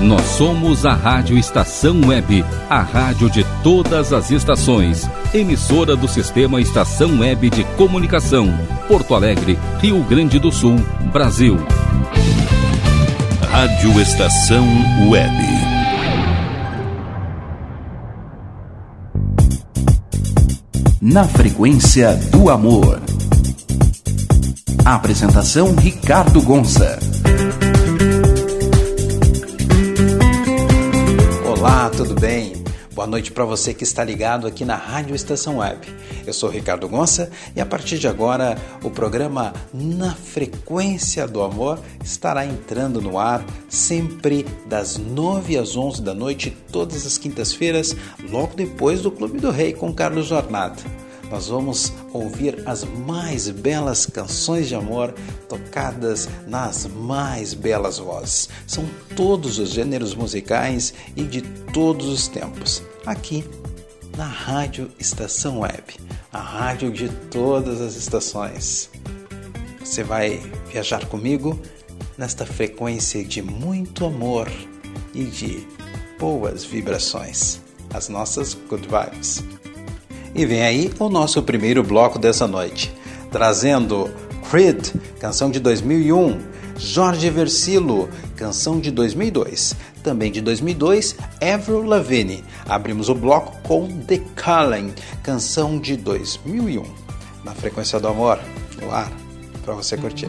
Nós somos a Rádio Estação Web, a rádio de todas as estações. Emissora do Sistema Estação Web de Comunicação. Porto Alegre, Rio Grande do Sul, Brasil. Rádio Estação Web. Na frequência do amor. Apresentação Ricardo Gonça. Tudo bem? Boa noite para você que está ligado aqui na Rádio Estação Web. Eu sou Ricardo Gonça e a partir de agora o programa Na Frequência do Amor estará entrando no ar sempre das 9 às 11 da noite, todas as quintas-feiras, logo depois do Clube do Rei com Carlos Jornada nós vamos ouvir as mais belas canções de amor tocadas nas mais belas vozes. São todos os gêneros musicais e de todos os tempos, aqui na Rádio Estação Web, a rádio de todas as estações. Você vai viajar comigo nesta frequência de muito amor e de boas vibrações, as nossas good vibes. E vem aí o nosso primeiro bloco dessa noite, trazendo Creed, canção de 2001, Jorge Versilo, canção de 2002, também de 2002, Avril Lavigne. Abrimos o bloco com The Calling, canção de 2001. Na frequência do amor, no ar, para você curtir.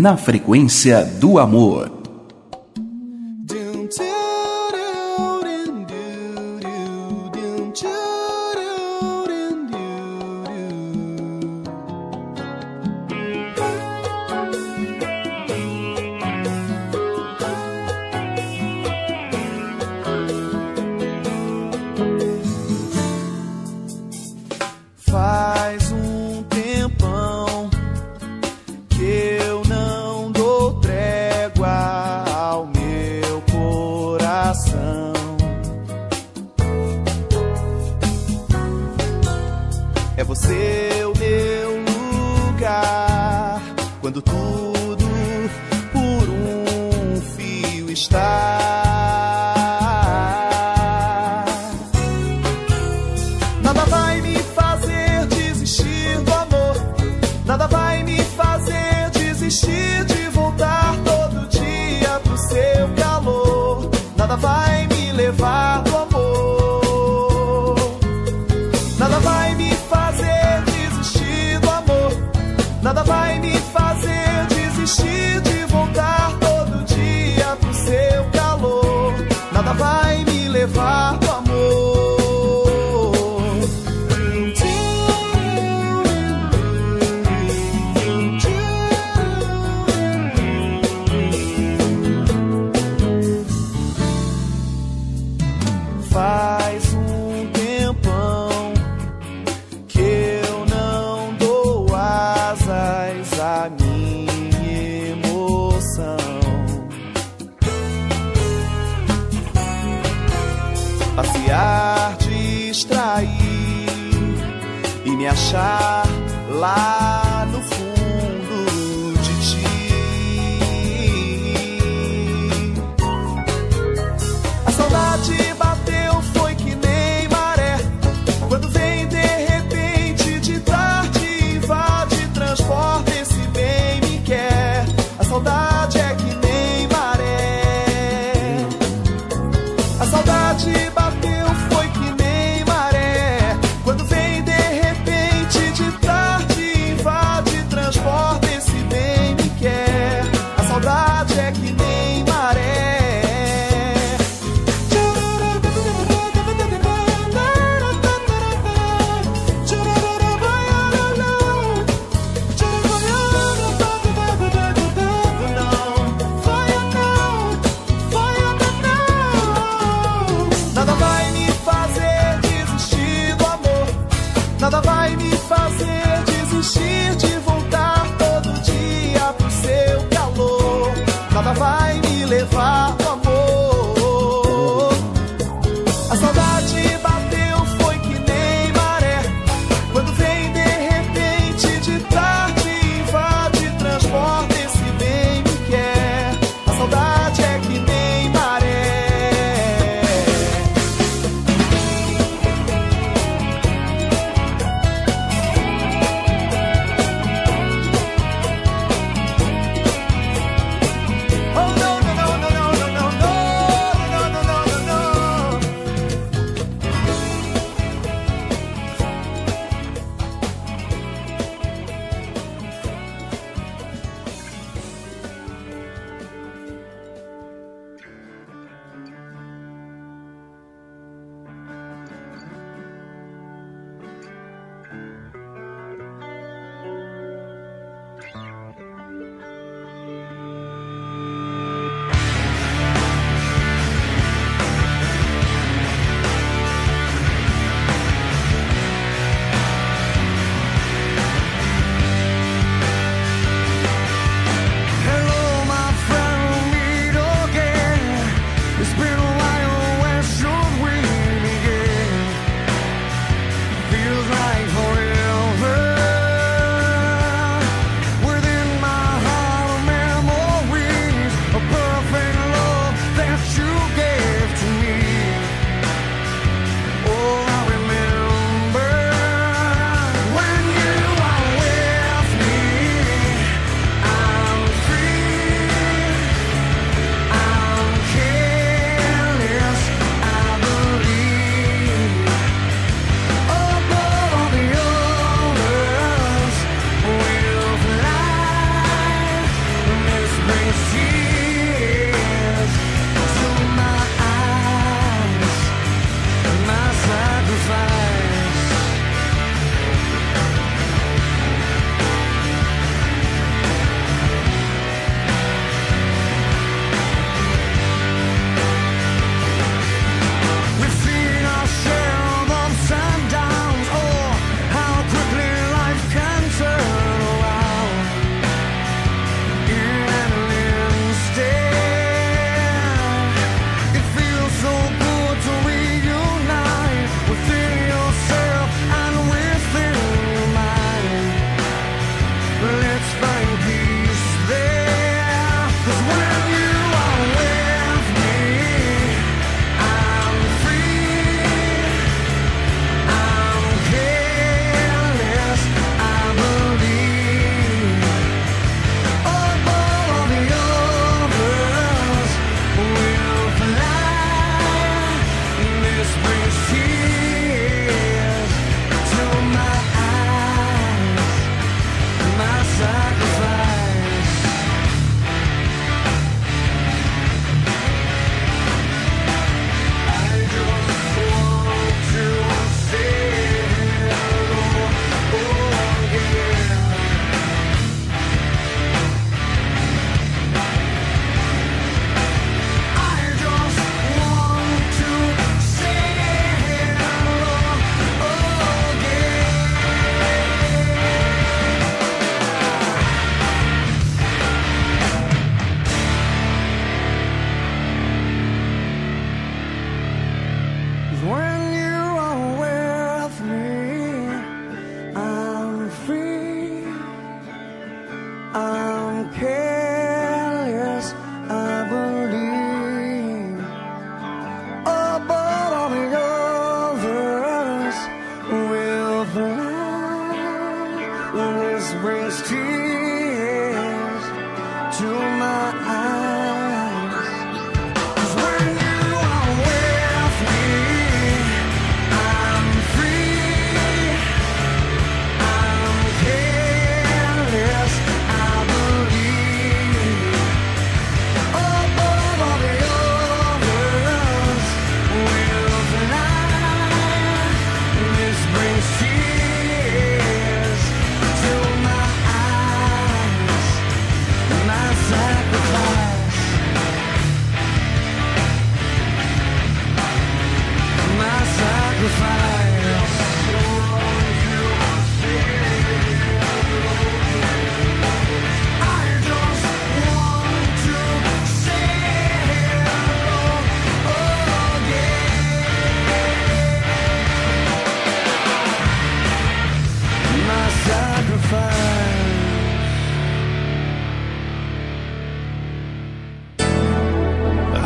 Na frequência do amor. Nada vai me lá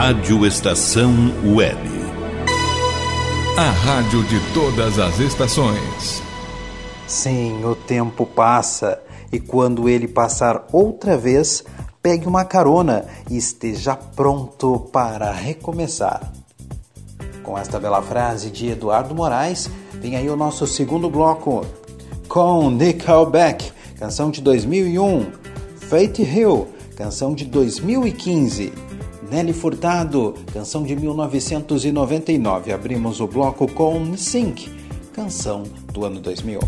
Rádio Estação Web. A rádio de todas as estações. Sim, o tempo passa e quando ele passar outra vez, pegue uma carona e esteja pronto para recomeçar. Com esta bela frase de Eduardo Moraes, vem aí o nosso segundo bloco com Nickelback, canção de 2001, Fate Hill, canção de 2015 Nelly Furtado, canção de 1999. Abrimos o bloco com Sync, canção do ano 2000.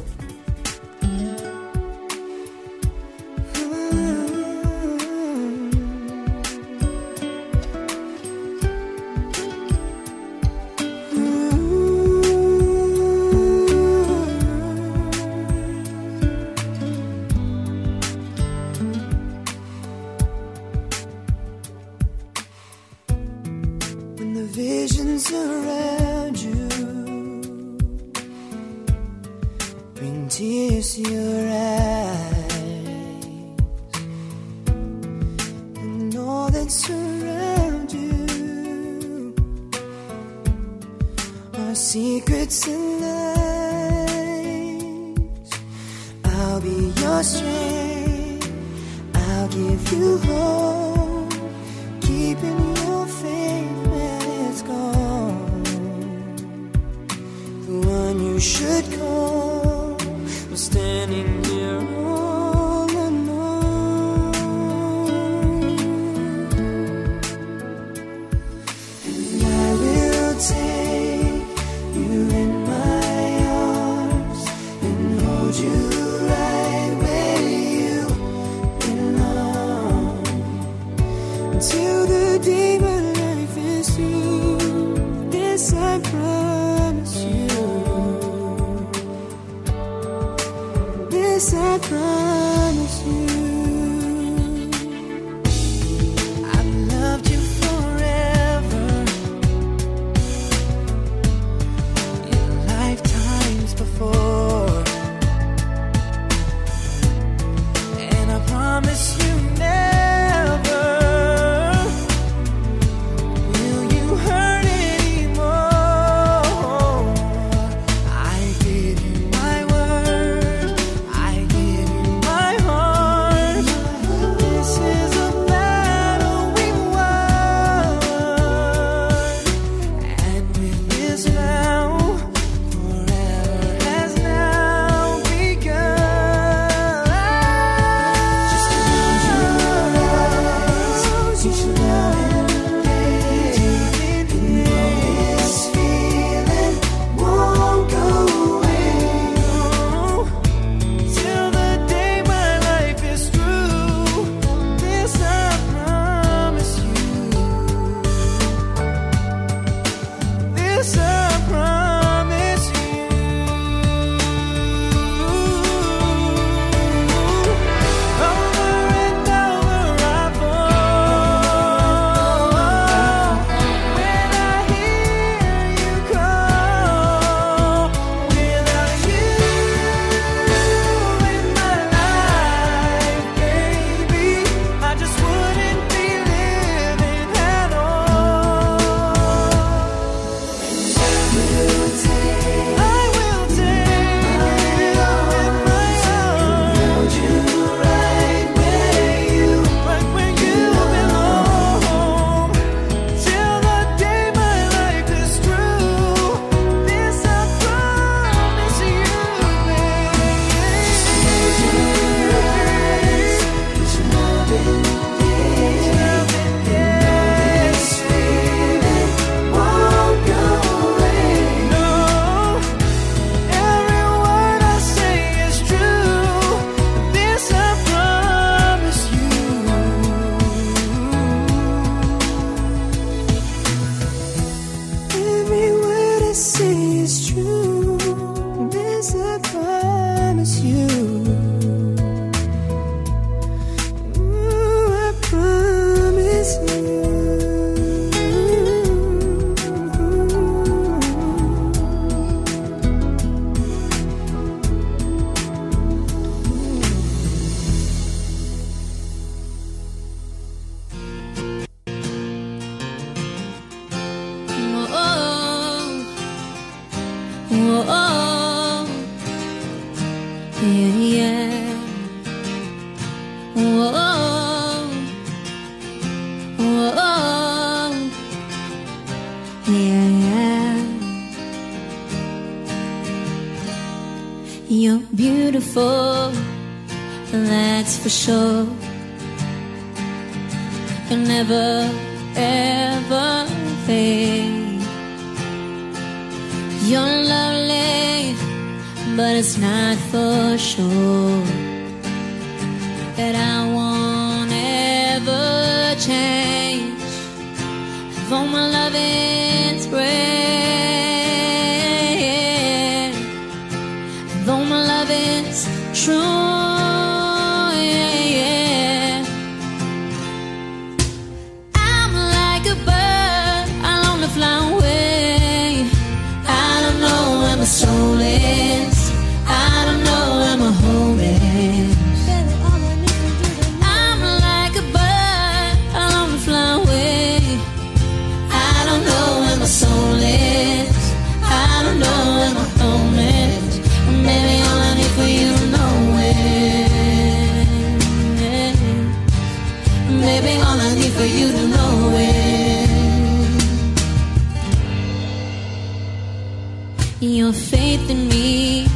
Your faith in me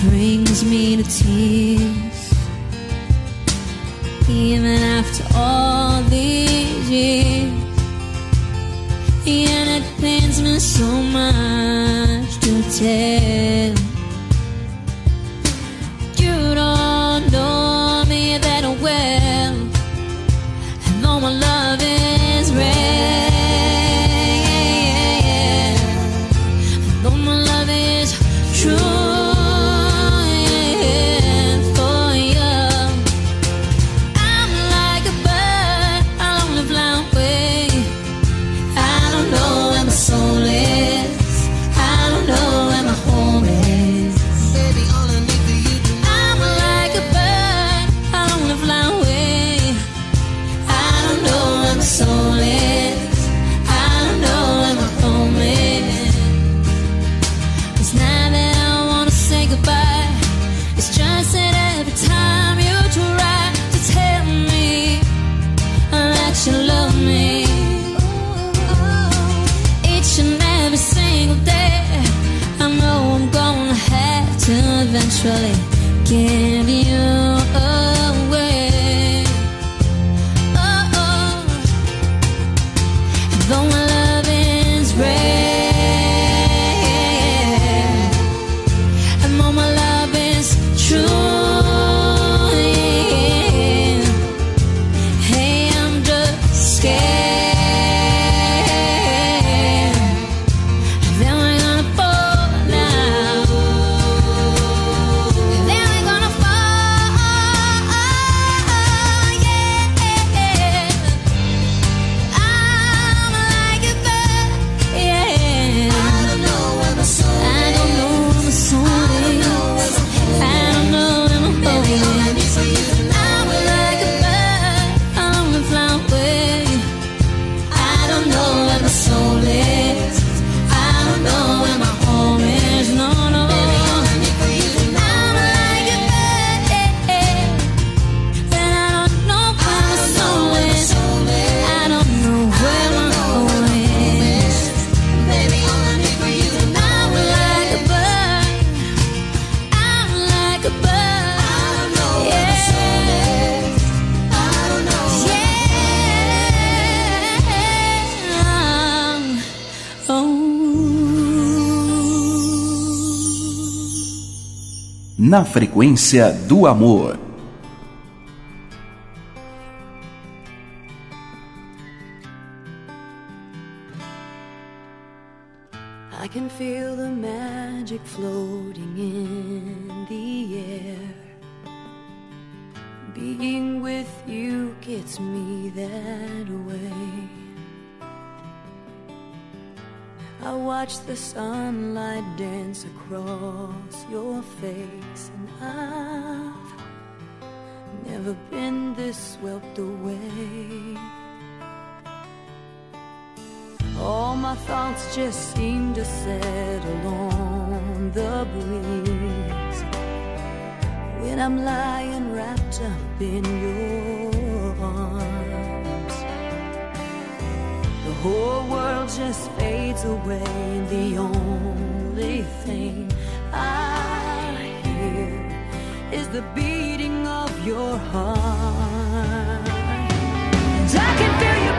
brings me to tears. Even after all these years, and it pains me so much to tell. frequência do amor. been this swept away. All my thoughts just seem to settle on the breeze when I'm lying wrapped up in your arms. The whole world just fades away, and the only thing I hear is the beating of your heart. And I can feel you.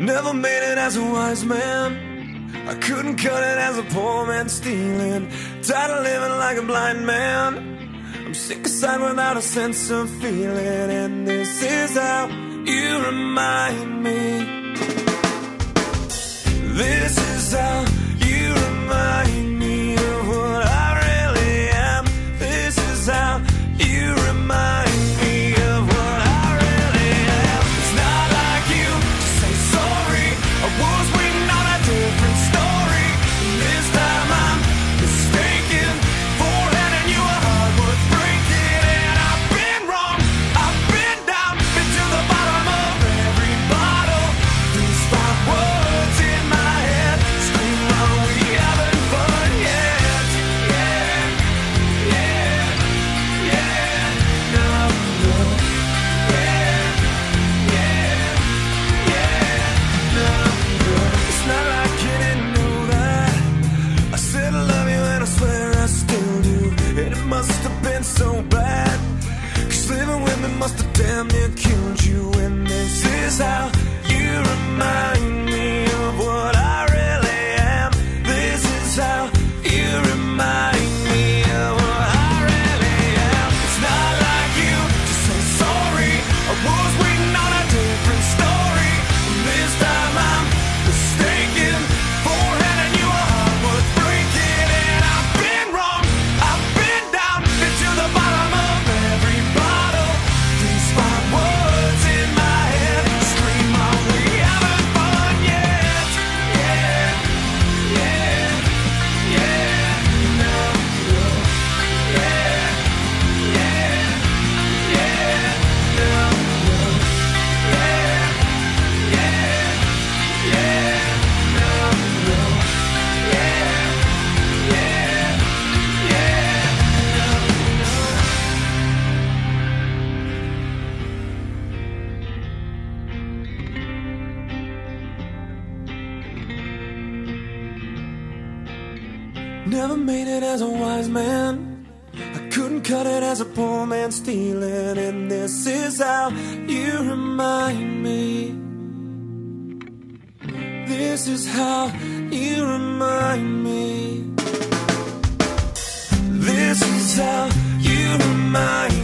Never made it as a wise man. I couldn't cut it as a poor man stealing. Tired of living like a blind man. I'm sick of sight without a sense of feeling. And this is how you remind me. This is how. how you remind me. This is how you remind me.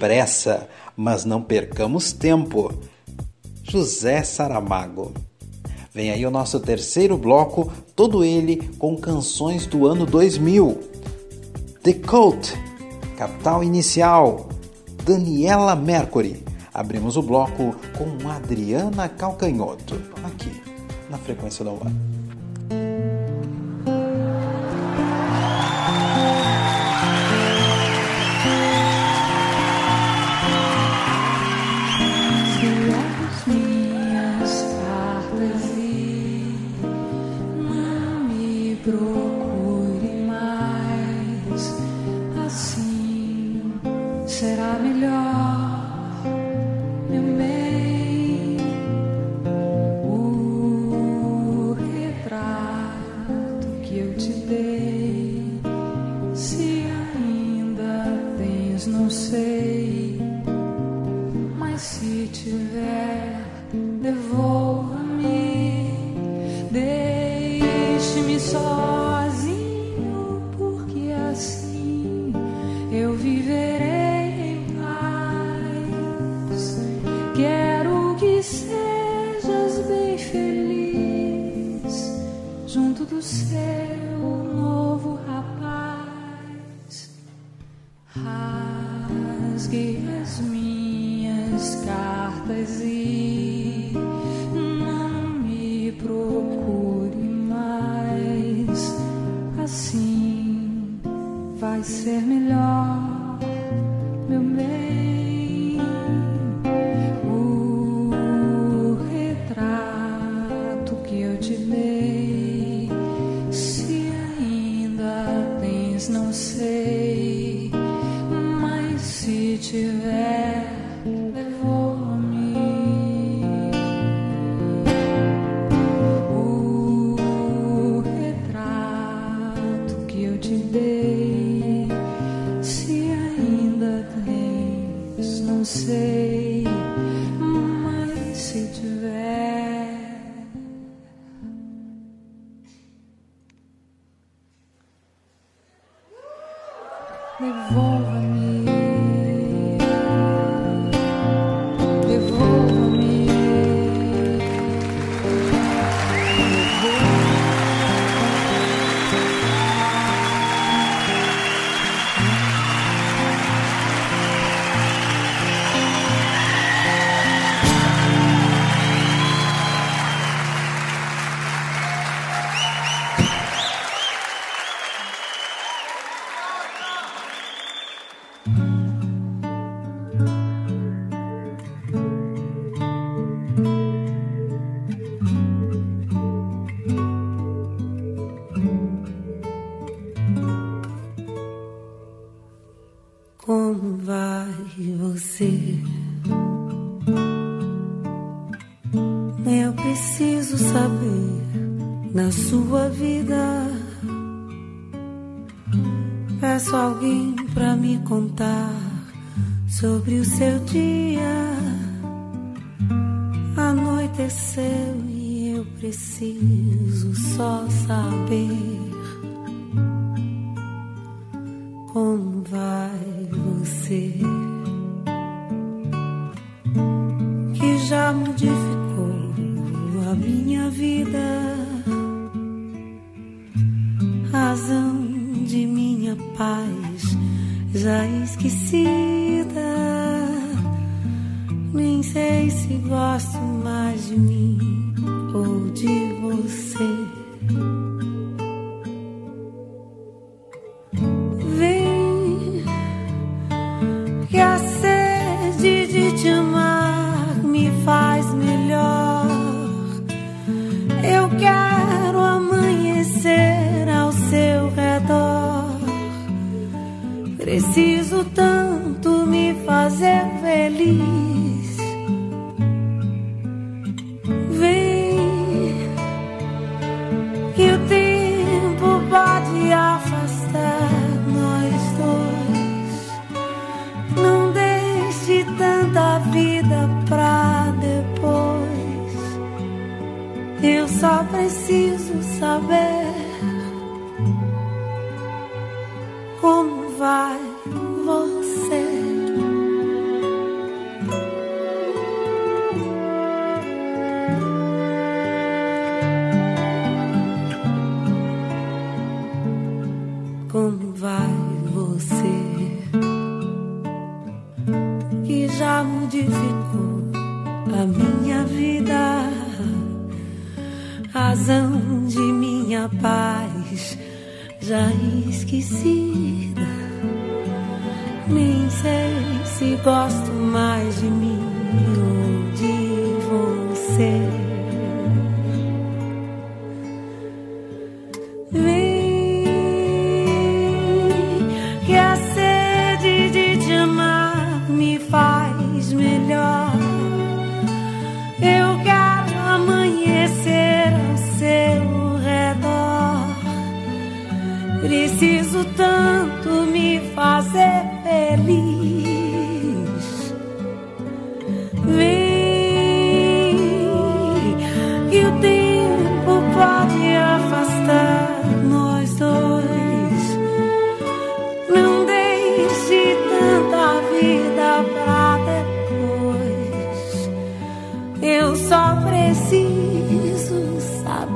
pressa, mas não percamos tempo. José Saramago. Vem aí o nosso terceiro bloco, todo ele com canções do ano 2000. The Cult, Capital Inicial, Daniela Mercury. Abrimos o bloco com Adriana Calcanhoto, aqui na Frequência da UAN.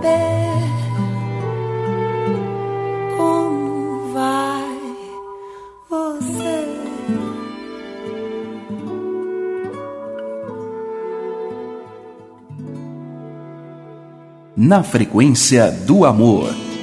Saber como vai você. Na frequência do amor.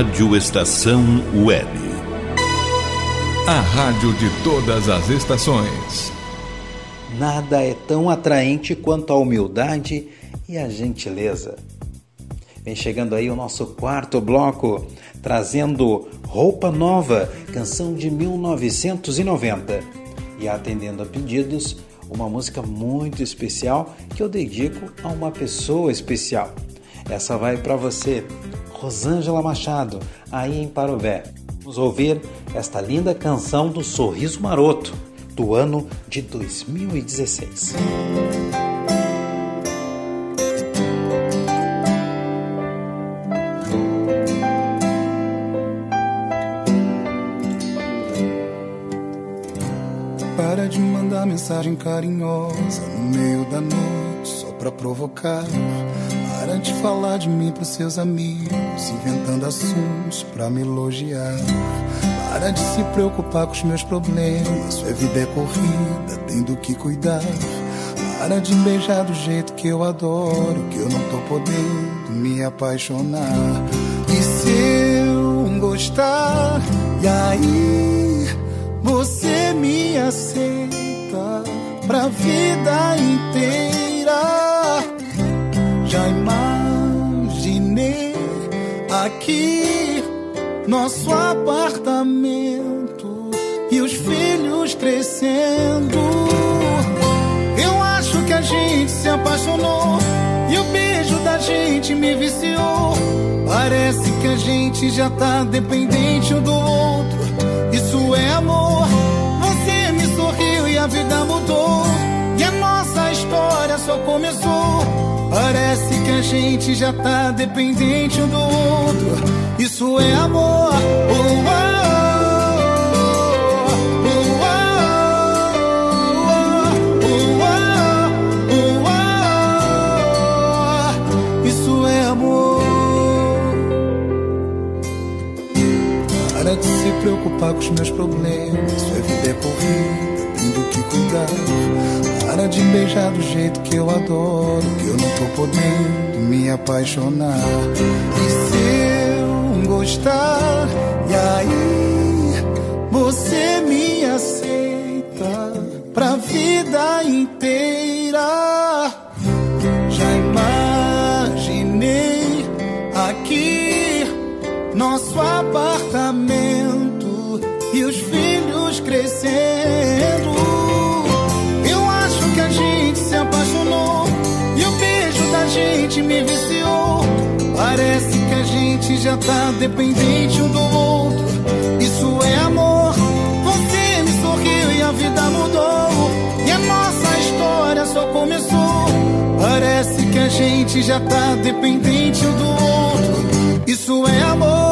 Rádio Estação Web. A rádio de todas as estações. Nada é tão atraente quanto a humildade e a gentileza. Vem chegando aí o nosso quarto bloco, trazendo Roupa Nova, canção de 1990. E atendendo a pedidos, uma música muito especial que eu dedico a uma pessoa especial. Essa vai para você, Rosângela Machado, aí em Parobé. Vamos ouvir esta linda canção do Sorriso Maroto, do ano de 2016. Para de mandar mensagem carinhosa no meio da noite só pra provocar. Para de falar de mim pros seus amigos, inventando assuntos pra me elogiar. Para de se preocupar com os meus problemas, sua vida é corrida, tem do que cuidar. Para de beijar do jeito que eu adoro, que eu não tô podendo me apaixonar. E se eu gostar, e aí você me aceita pra vida inteira. Já imaginei aqui nosso apartamento e os filhos crescendo. Eu acho que a gente se apaixonou e o beijo da gente me viciou. Parece que a gente já tá dependente um do outro. Isso é amor. Você me sorriu e a vida mudou. E a nossa história só começou. Parece a gente já tá dependente um do outro. Isso é amor. Isso é amor. Para de se preocupar com os meus problemas. Sua vida é corrida, tem do que cuidar. Para de beijar do jeito que eu adoro, que eu não tô podendo me apaixonar. E se eu gostar, e aí já tá dependente um do outro. Isso é amor. Você me sorriu e a vida mudou. E a nossa história só começou. Parece que a gente já tá dependente um do outro. Isso é amor.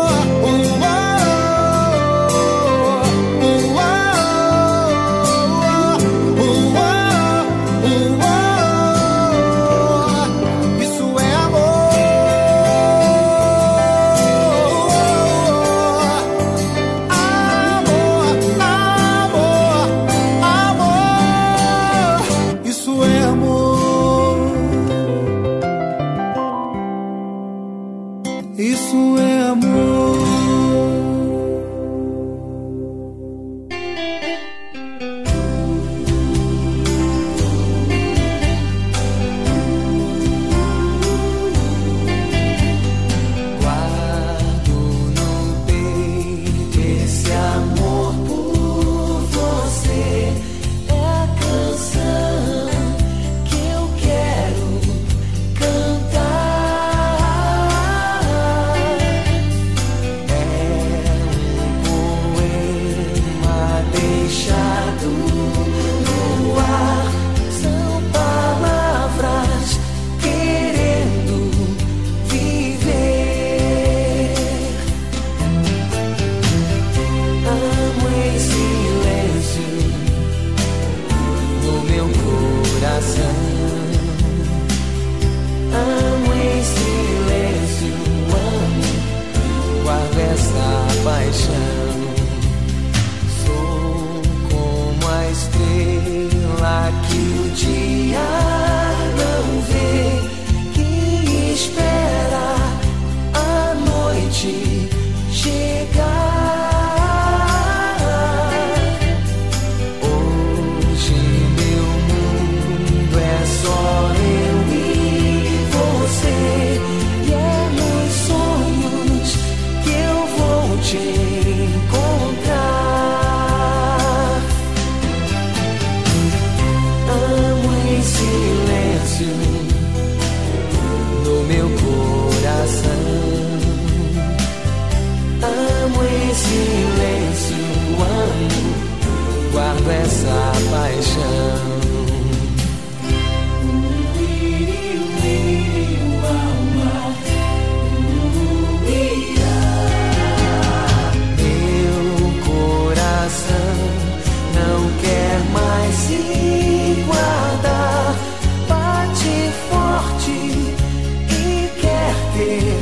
yeah.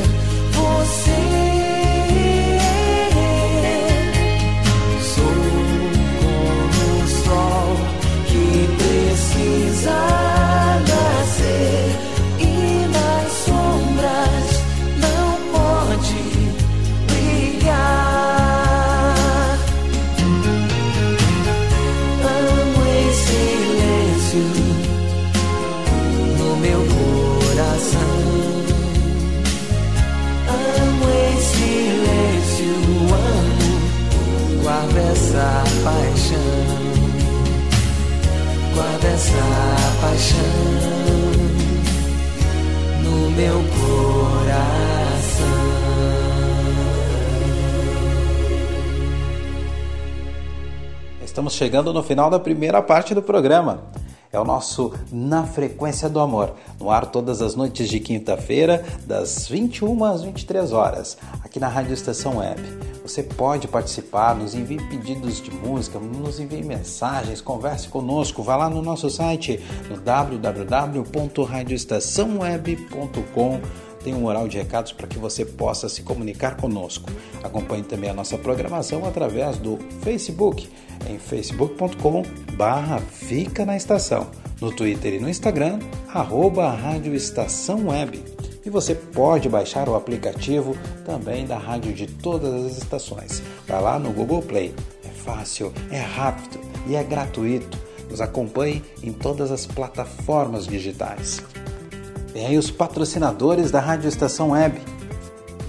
Estamos chegando no final da primeira parte do programa. É o nosso Na Frequência do Amor, no ar todas as noites de quinta-feira, das 21 às 23 horas, aqui na Rádio Estação Web. Você pode participar, nos envie pedidos de música, nos envie mensagens, converse conosco, vá lá no nosso site no www.radioestaçãoweb.com tem um mural de recados para que você possa se comunicar conosco. Acompanhe também a nossa programação através do Facebook, em facebook.com barra Fica na Estação, no Twitter e no Instagram, arroba Rádio Estação Web. E você pode baixar o aplicativo também da rádio de todas as estações. Vai lá no Google Play. É fácil, é rápido e é gratuito. Nos acompanhe em todas as plataformas digitais. Vem aí os patrocinadores da Rádio Estação Web.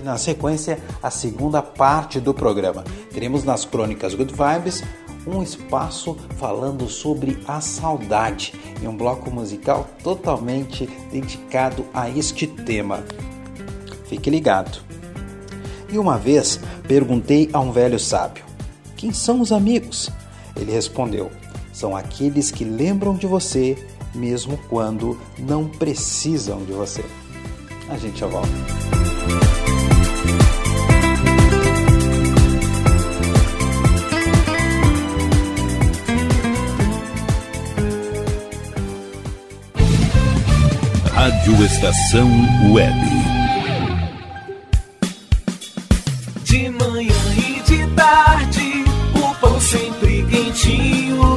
E na sequência, a segunda parte do programa. Teremos nas crônicas Good Vibes um espaço falando sobre a saudade e um bloco musical totalmente dedicado a este tema. Fique ligado. E uma vez perguntei a um velho sábio: Quem são os amigos? Ele respondeu: São aqueles que lembram de você mesmo quando não precisam de você. A gente já volta. Rádio Estação Web. De manhã e de tarde, o pão sempre quentinho.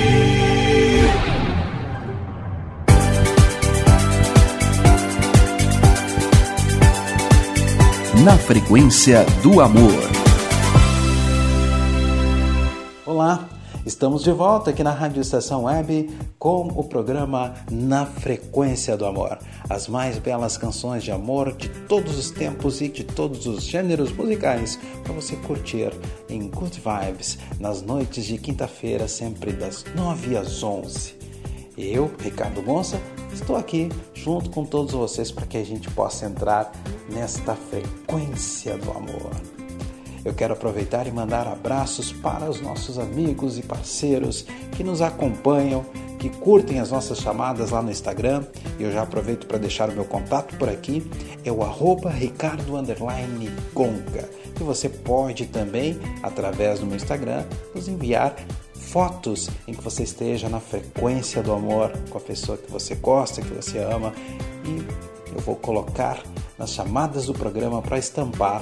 Na frequência do amor. Olá, estamos de volta aqui na Rádio Estação Web com o programa Na Frequência do Amor. As mais belas canções de amor de todos os tempos e de todos os gêneros musicais para você curtir em Good Vibes nas noites de quinta-feira, sempre das 9 às 11. Eu, Ricardo Gonça, estou aqui junto com todos vocês para que a gente possa entrar nesta frequência do amor. Eu quero aproveitar e mandar abraços para os nossos amigos e parceiros que nos acompanham, que curtem as nossas chamadas lá no Instagram. E eu já aproveito para deixar o meu contato por aqui, é o arroba Ricardo Gonca. E você pode também, através do meu Instagram, nos enviar fotos em que você esteja na frequência do amor com a pessoa que você gosta, que você ama. E eu vou colocar nas chamadas do programa para estampar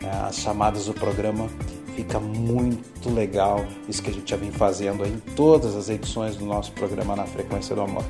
né, as chamadas do programa. Fica muito legal isso que a gente já vem fazendo em todas as edições do nosso programa Na Frequência do Amor.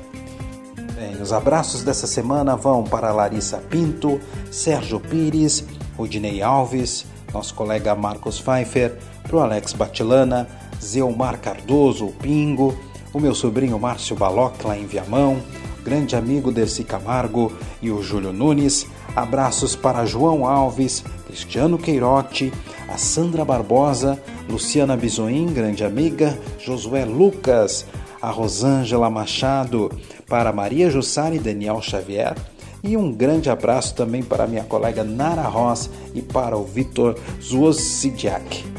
Bem, os abraços dessa semana vão para Larissa Pinto, Sérgio Pires, Rudinei Alves, nosso colega Marcos Pfeiffer, para o Alex Batilana, Zeomar Cardoso, o Pingo, o meu sobrinho Márcio Balocla em Viamão, grande amigo Dercy Camargo e o Júlio Nunes. Abraços para João Alves, Cristiano Queirote, a Sandra Barbosa, Luciana Bisoim, grande amiga, Josué Lucas, a Rosângela Machado, para Maria Jussara e Daniel Xavier. E um grande abraço também para minha colega Nara Ross e para o Vitor Zuosidiak.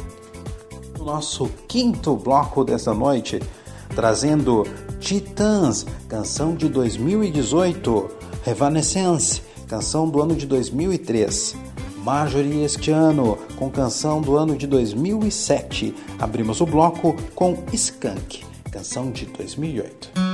No nosso quinto bloco dessa noite, trazendo Titãs, canção de 2018, Revanescence, canção do ano de 2003. Marjorie este ano, com canção do ano de 2007. Abrimos o bloco com Skunk, canção de 2008.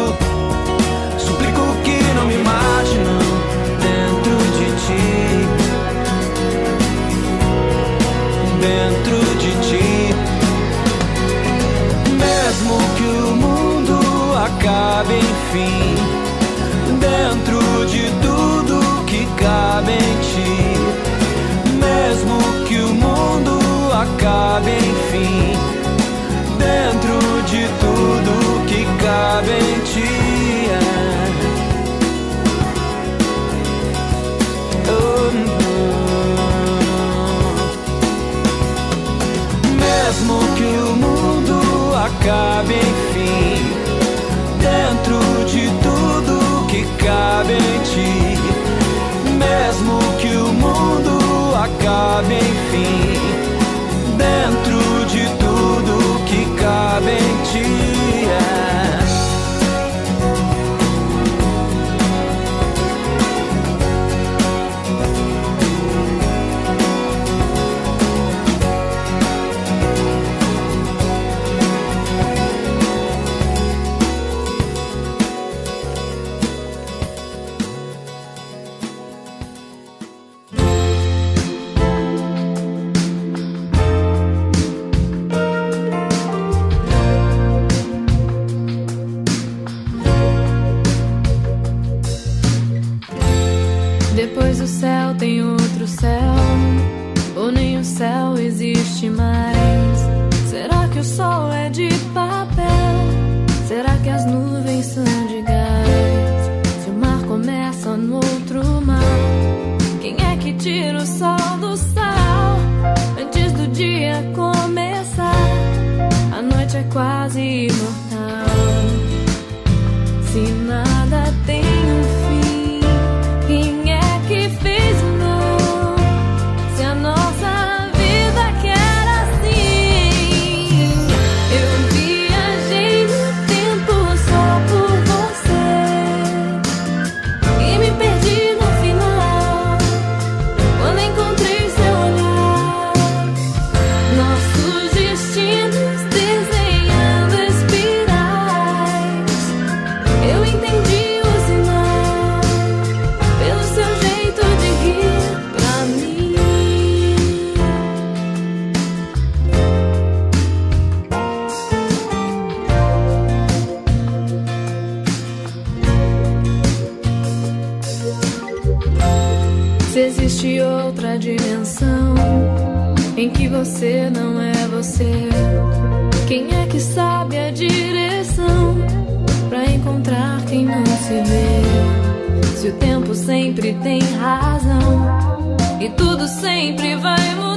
cabe, enfim, dentro de tudo que cabe em ti. Mesmo que o mundo acabe, enfim, dentro de tudo que cabe em ti. É. Oh, Mesmo que o mundo acabe, enfim. em ti. Mesmo que o mundo acabe, enfim, dentro de tudo que cabe em ti. tem razão e tudo sempre vai mudar.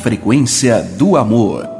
frequência do amor.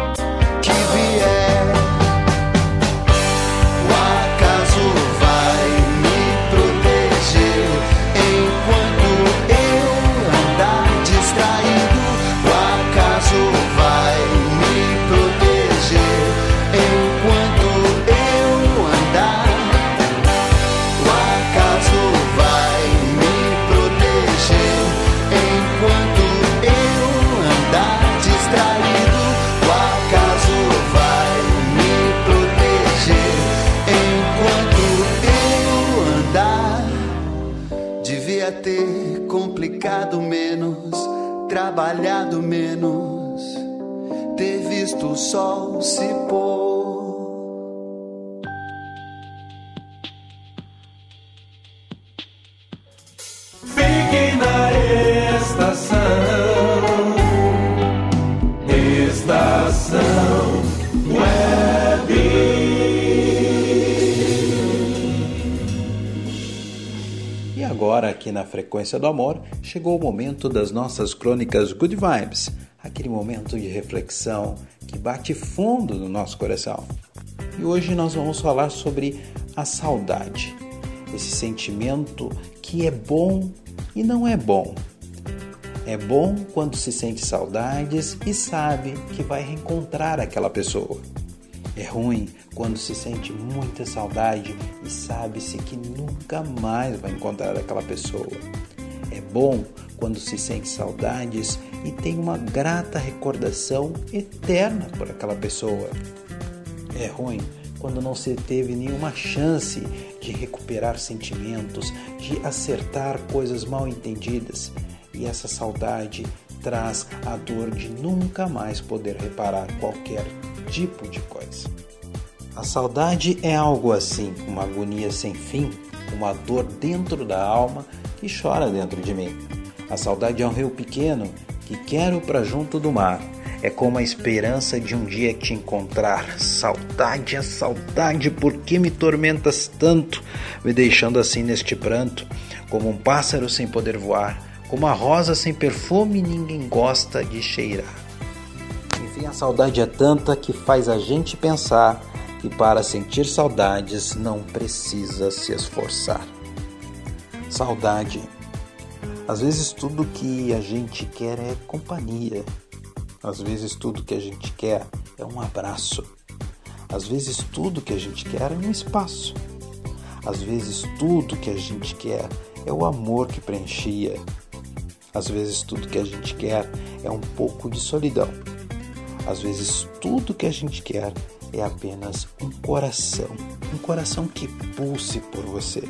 trabalhado menos, ter visto o sol se pôr. Agora, aqui na Frequência do Amor, chegou o momento das nossas crônicas Good Vibes, aquele momento de reflexão que bate fundo no nosso coração. E hoje nós vamos falar sobre a saudade, esse sentimento que é bom e não é bom. É bom quando se sente saudades e sabe que vai reencontrar aquela pessoa. É ruim quando se sente muita saudade e sabe-se que nunca mais vai encontrar aquela pessoa. É bom quando se sente saudades e tem uma grata recordação eterna por aquela pessoa. É ruim quando não se teve nenhuma chance de recuperar sentimentos, de acertar coisas mal entendidas. E essa saudade traz a dor de nunca mais poder reparar qualquer tipo de coisa. A saudade é algo assim, uma agonia sem fim, uma dor dentro da alma que chora dentro de mim. A saudade é um rio pequeno que quero para junto do mar. É como a esperança de um dia te encontrar. Saudade, a saudade, por que me tormentas tanto, me deixando assim neste pranto, como um pássaro sem poder voar, como a rosa sem perfume ninguém gosta de cheirar. Enfim, a saudade é tanta que faz a gente pensar que para sentir saudades não precisa se esforçar. Saudade. Às vezes tudo que a gente quer é companhia. Às vezes tudo que a gente quer é um abraço. Às vezes tudo que a gente quer é um espaço. Às vezes tudo que a gente quer é o amor que preenchia. Às vezes tudo que a gente quer é um pouco de solidão. Às vezes tudo que a gente quer é apenas um coração, um coração que pulse por você,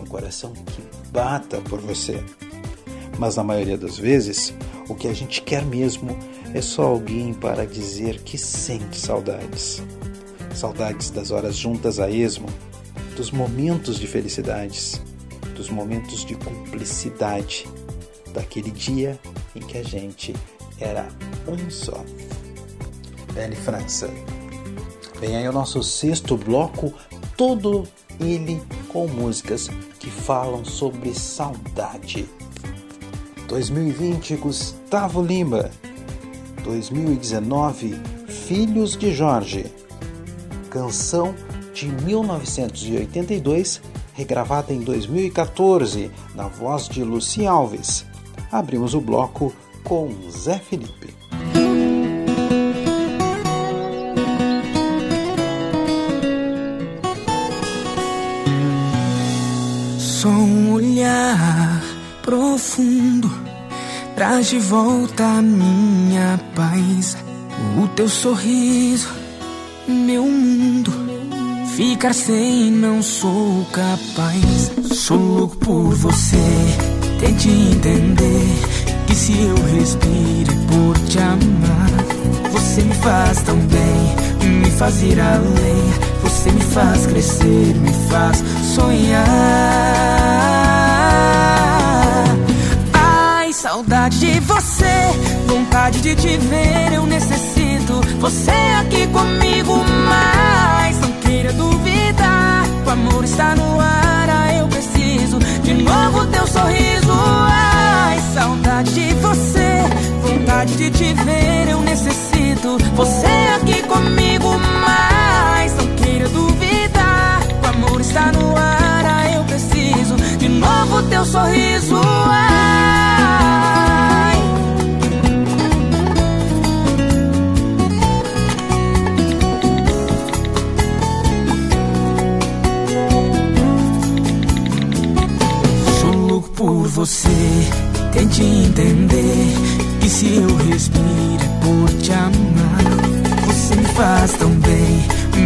um coração que bata por você. Mas na maioria das vezes, o que a gente quer mesmo é só alguém para dizer que sente saudades. Saudades das horas juntas a esmo, dos momentos de felicidades, dos momentos de cumplicidade, daquele dia em que a gente era um só. Belle França. Vem aí o nosso sexto bloco, todo ele com músicas que falam sobre saudade. 2020, Gustavo Lima. 2019, Filhos de Jorge. Canção de 1982, regravada em 2014, na voz de Luci Alves. Abrimos o bloco com Zé Felipe. Só um olhar profundo traz de volta a minha paz. O teu sorriso, meu mundo. Ficar sem não sou capaz. Sou louco por você. Tente entender que se eu respire por te amar, você me faz tão bem, me faz ir além, você me faz crescer, me faz sonhar. Ai, saudade de você, vontade de te ver, eu necessito você aqui comigo, mas não queira duvidar, o amor está no ar, ah, eu preciso de novo teu sorriso. Ai, saudade de você, vontade de te ver, eu necessito. Você aqui comigo, mas não queira duvidar, o amor está no ar, ah, eu preciso. De novo teu sorriso. Ai, por você. Tente entender que se eu respiro é por te amar, você me faz tão bem,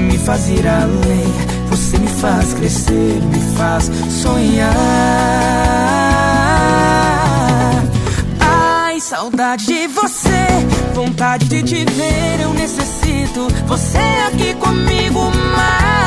me faz ir além. Você me faz crescer, me faz sonhar. Ai, saudade de você, vontade de te ver, eu necessito você aqui comigo, mas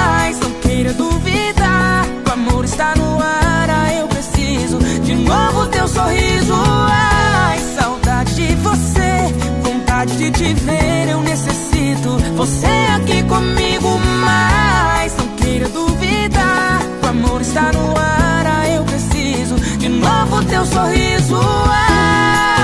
teu sorriso. Ai, saudade de você, vontade de te ver, eu necessito você aqui comigo, mas não queira duvidar, o amor está no ar, ah, eu preciso de novo teu sorriso. Ai,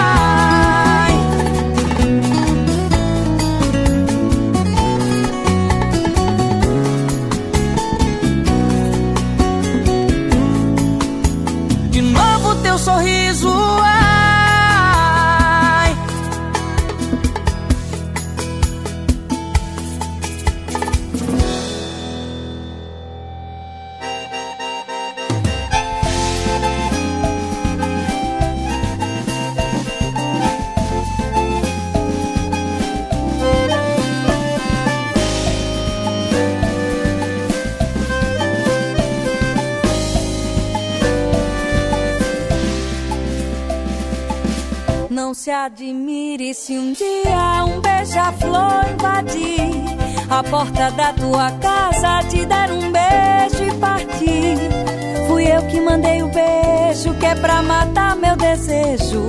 se admire se um dia um beija-flor invadir a porta da tua casa, te dar um beijo e partir. Fui eu que mandei o beijo, que é pra matar meu desejo.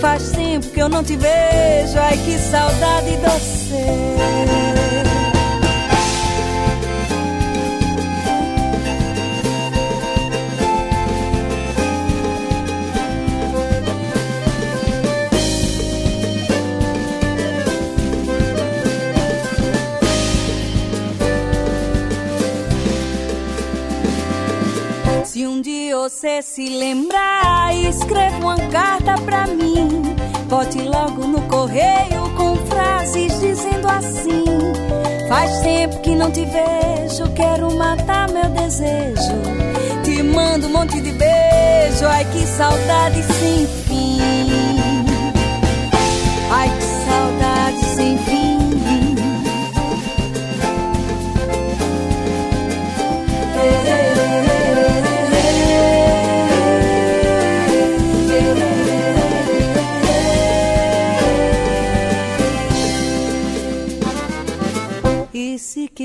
Faz tempo que eu não te vejo, ai que saudade de você se lembrar, escreva uma carta pra mim. Bote logo no correio com frases dizendo assim: Faz tempo que não te vejo, quero matar meu desejo. Te mando um monte de beijo, ai que saudade sem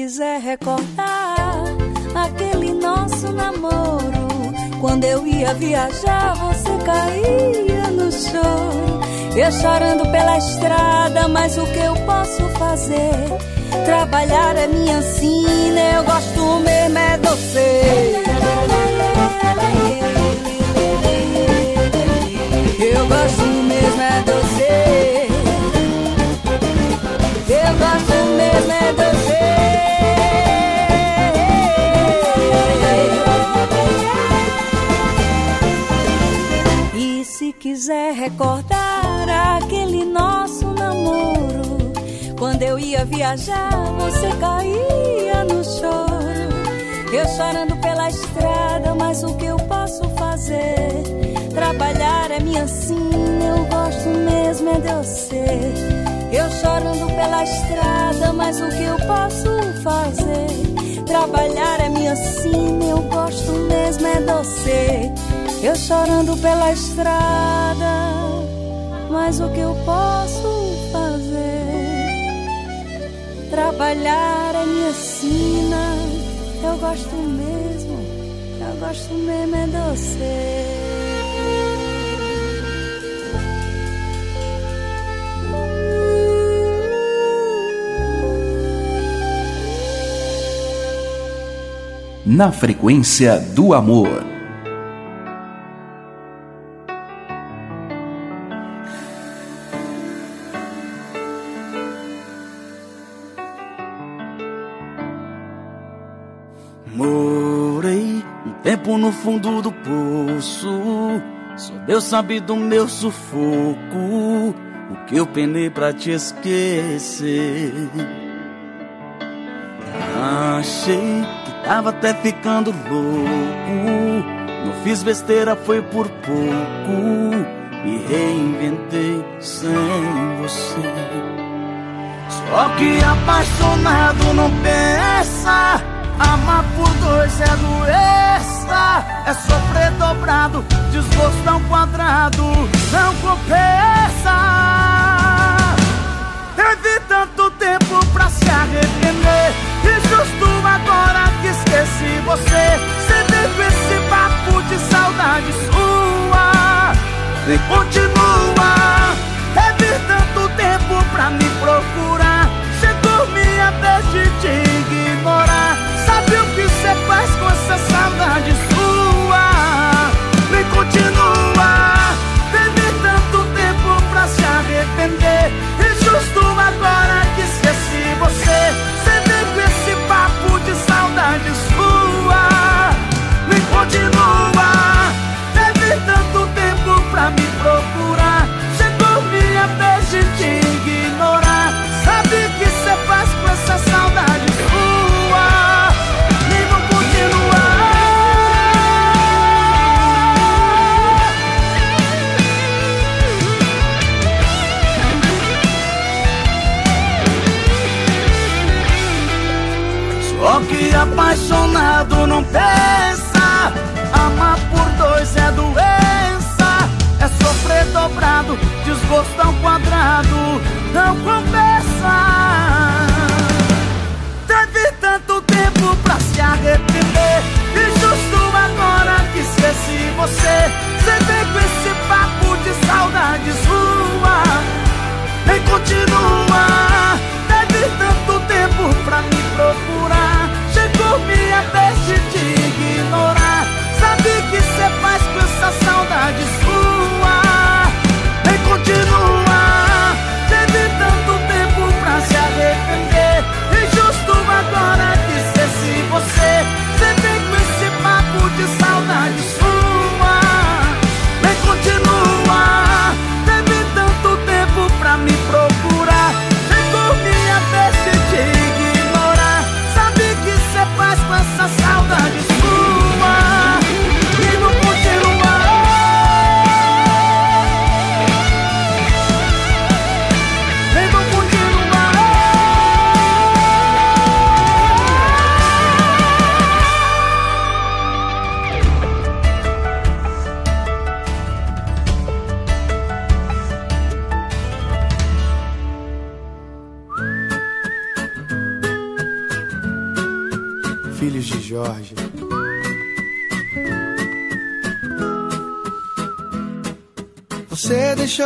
quiser recordar aquele nosso namoro, quando eu ia viajar, você caía no choro. Eu chorando pela estrada, mas o que eu posso fazer? Trabalhar é minha sina, eu gosto mesmo é você. Eu gosto mesmo é você. Eu gosto mesmo é de quiser recordar aquele nosso namoro, quando eu ia viajar, você caía no choro. Eu chorando pela estrada, mas o que eu posso fazer? Trabalhar é minha sina, eu gosto mesmo é de você. Eu chorando pela estrada, mas o que eu posso fazer? Trabalhar é minha sina, eu gosto mesmo é de você. Eu chorando pela estrada, Mas o que eu posso fazer? Trabalhar é minha sina. Eu gosto mesmo, eu gosto mesmo é de você. Na frequência do amor. No fundo do poço. Só Deus sabe do meu sufoco. O que eu penei pra te esquecer. Achei que tava até ficando louco. Não fiz besteira, foi por pouco. Me reinventei sem você. Só que apaixonado não pensa. Amar por dois é doença. É sofrer dobrado, desgosto ao quadrado. Não compensa. Teve tanto tempo pra se arrepender. E justo agora que esqueci você. Com esse papo de saudade sua. Nem continua. Teve tanto tempo pra me procurar. Chegou minha vez de te ignorar. Saudade sua? Nem continua. Teve tanto tempo pra se arrepender. E justo agora que esqueci você. Você vem esse papo de saudade sua. Nem continua. Teve tanto tempo pra me procurar. Apaixonado não pensa. Amar por dois é doença. É sofrer dobrado, desgosto ao quadrado. Não compensa. Teve tanto tempo pra se arrepender. E justo agora que esqueci você. Você vem com esse papo de saudade sua. Nem continua. Teve tanto tempo pra me procurar.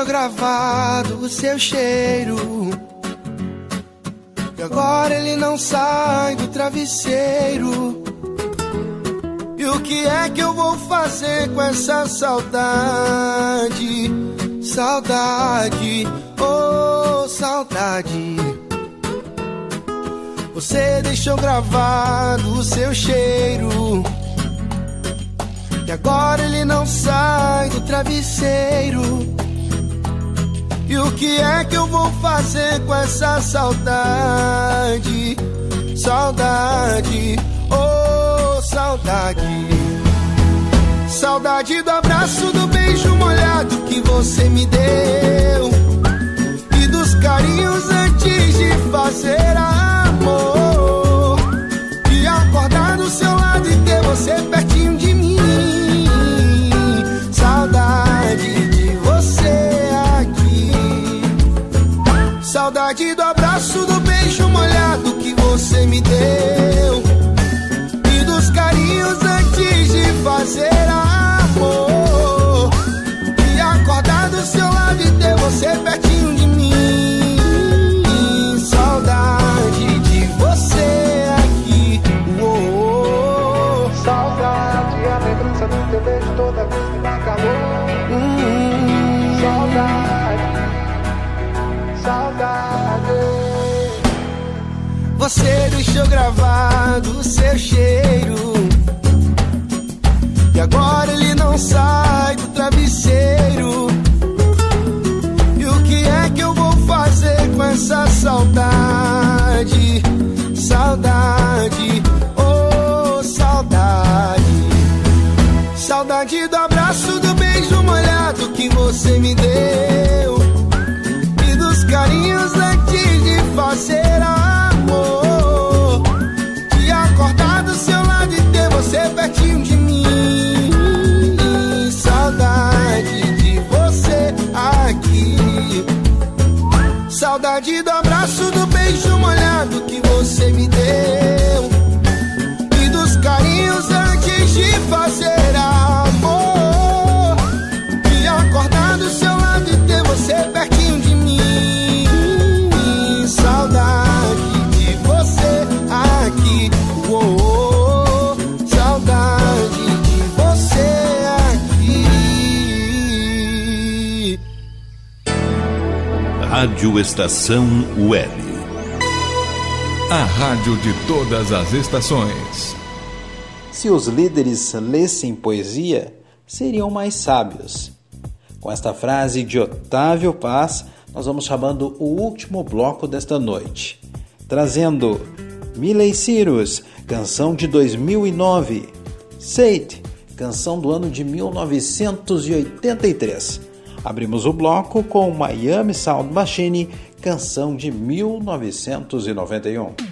Deixou gravado o seu cheiro. E agora ele não sai do travesseiro. E o que é que eu vou fazer com essa saudade? Saudade, oh saudade. Você deixou gravado o seu cheiro. E agora ele não sai do travesseiro. E o que é que eu vou fazer com essa saudade? Saudade, oh saudade. Saudade do abraço, do beijo molhado que você me deu. E dos carinhos antes de fazer amor. E acordar do seu lado e ter você pertinho de mim. Saudade saudade do abraço, do beijo molhado que você me deu. E dos carinhos antes de fazer amor. E acordar do seu lado e ter você pertinho de mim. Saudade de você aqui. Oh, oh. Saudade, a lembrança do teu beijo toda vez. Você deixou gravado seu cheiro. E agora ele não sai do travesseiro. E o que é que eu vou fazer com essa saudade? Saudade, oh saudade. Saudade do abraço, do beijo molhado que você me deu. Saudade do abraço, do beijo molhado que você me deu. E dos carinhos antes de fazer Rádio Estação Web. A rádio de todas as estações. Se os líderes lessem poesia, seriam mais sábios. Com esta frase de Otávio Paz, nós vamos chamando o último bloco desta noite, trazendo Miley Cyrus, canção de 2009, Sade, canção do ano de 1983. Abrimos o bloco com Miami Sound Machine, canção de 1991.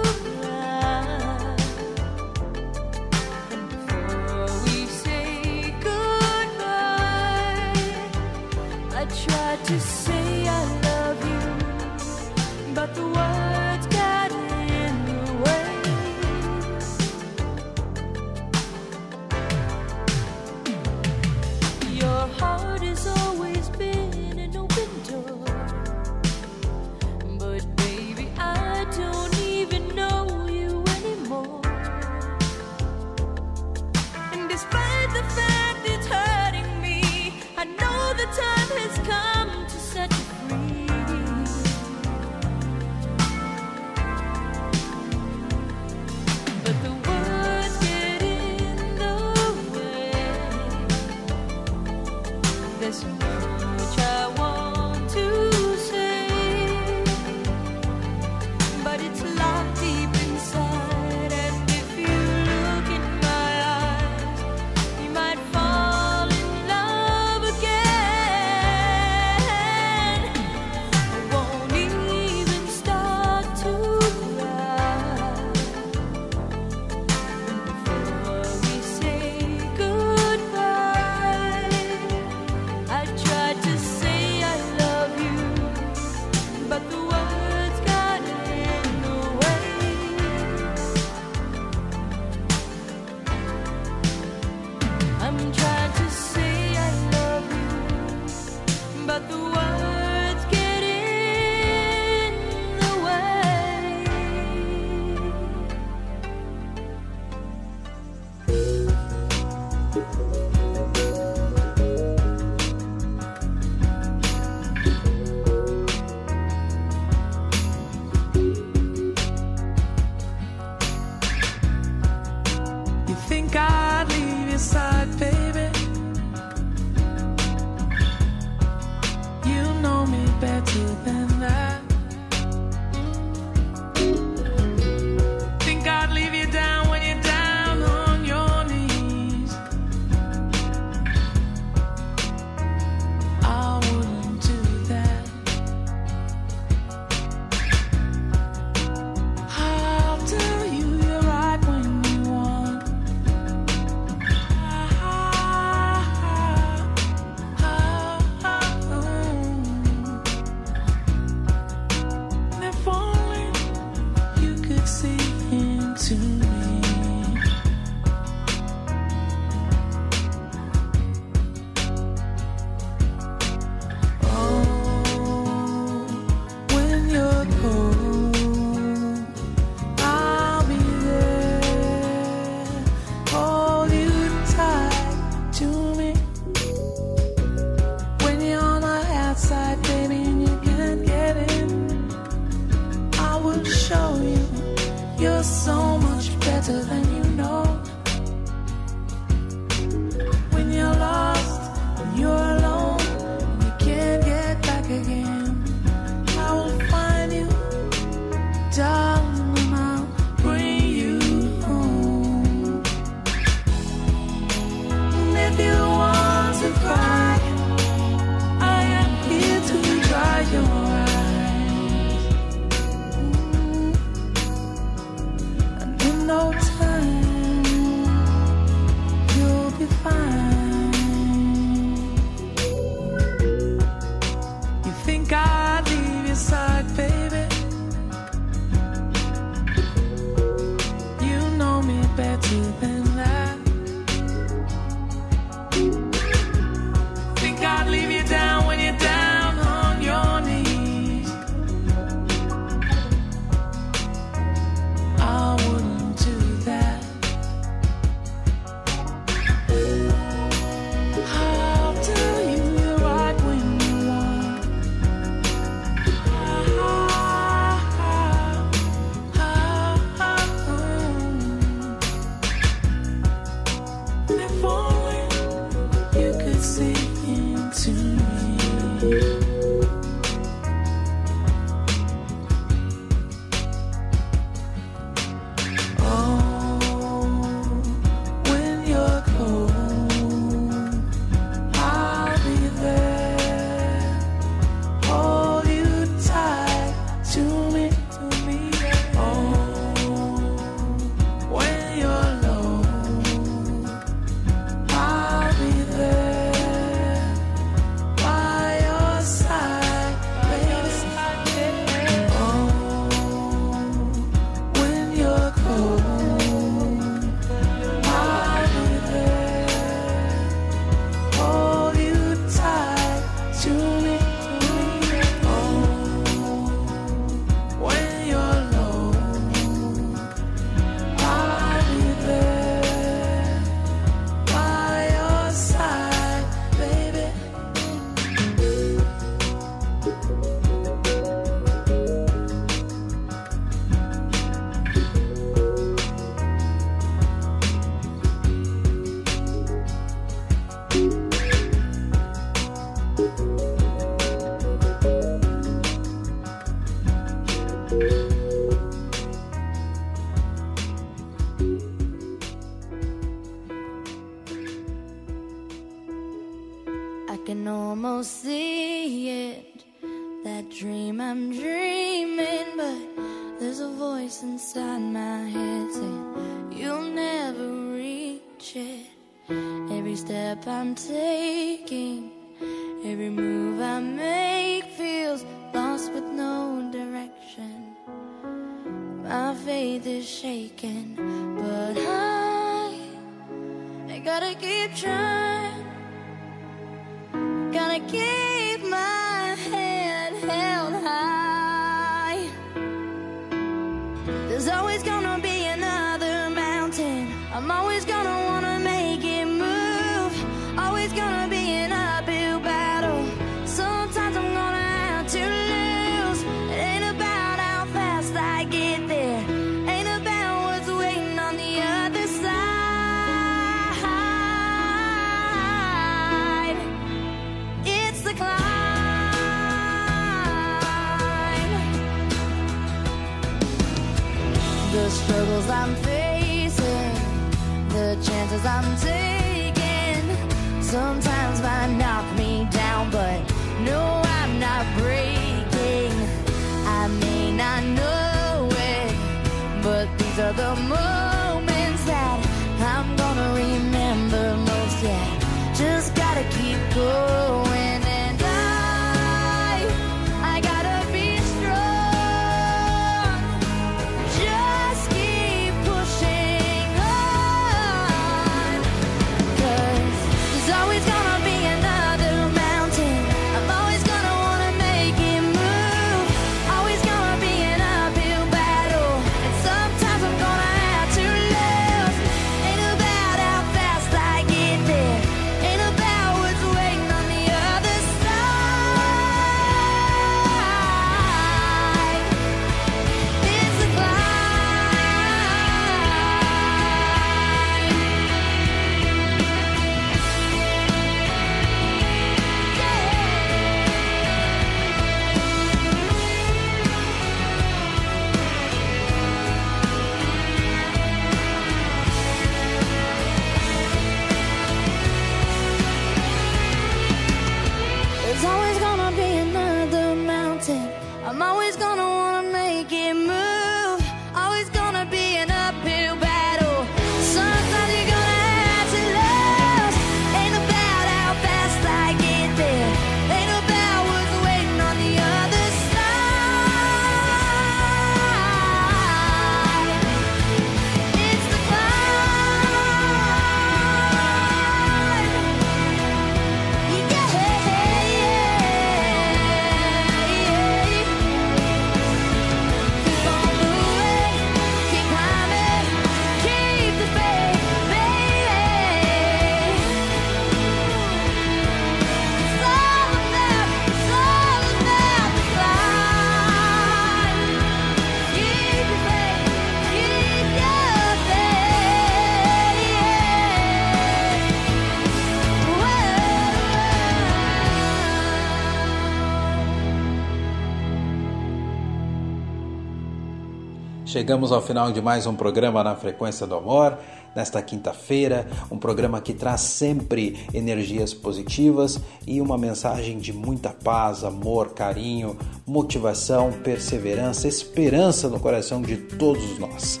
Chegamos ao final de mais um programa na Frequência do Amor, nesta quinta-feira, um programa que traz sempre energias positivas e uma mensagem de muita paz, amor, carinho, motivação, perseverança, esperança no coração de todos nós.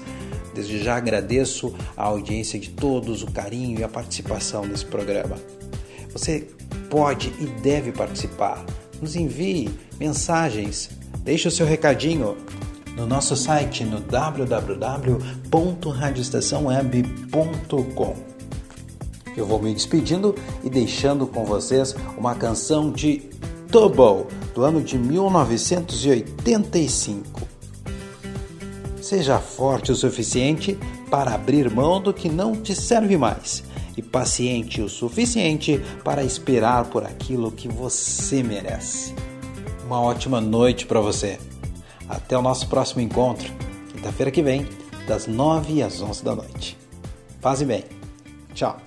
Desde já agradeço a audiência de todos, o carinho e a participação nesse programa. Você pode e deve participar. Nos envie mensagens, deixe o seu recadinho no nosso site no www.radioestaçãoweb.com. Eu vou me despedindo e deixando com vocês uma canção de Tubal do ano de 1985. Seja forte o suficiente para abrir mão do que não te serve mais e paciente o suficiente para esperar por aquilo que você merece. Uma ótima noite para você. Até o nosso próximo encontro, quinta-feira que vem, das 9 às 11 da noite. Paz e bem. Tchau.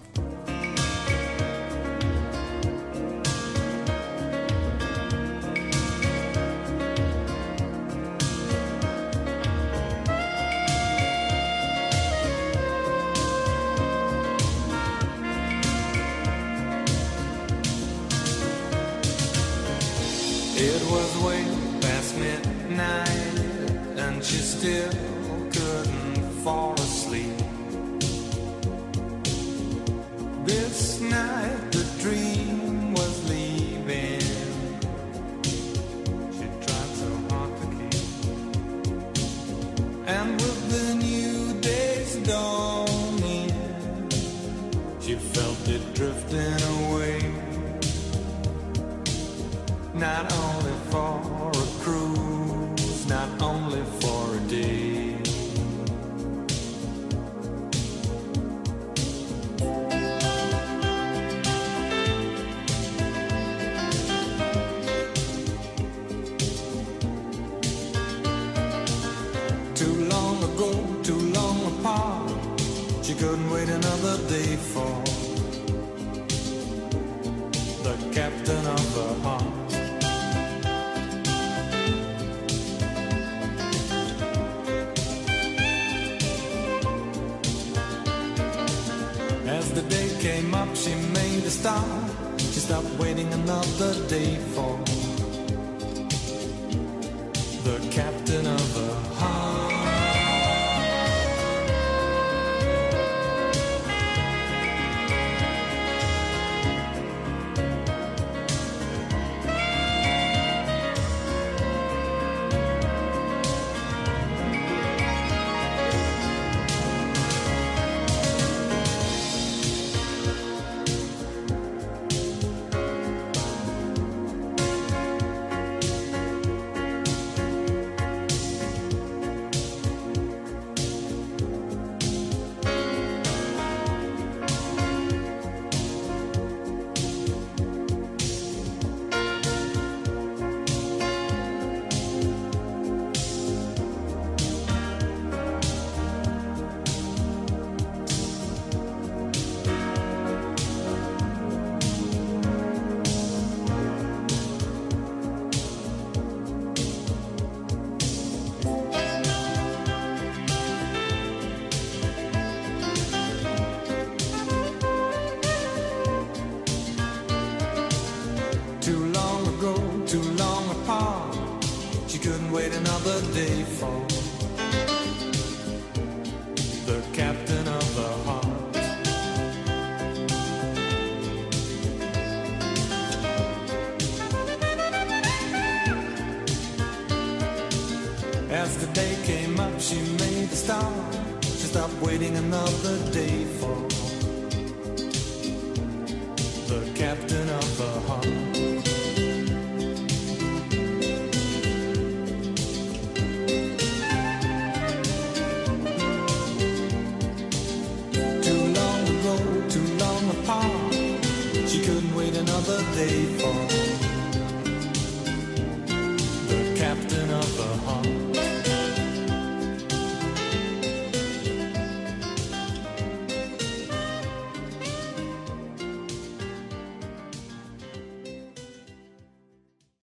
far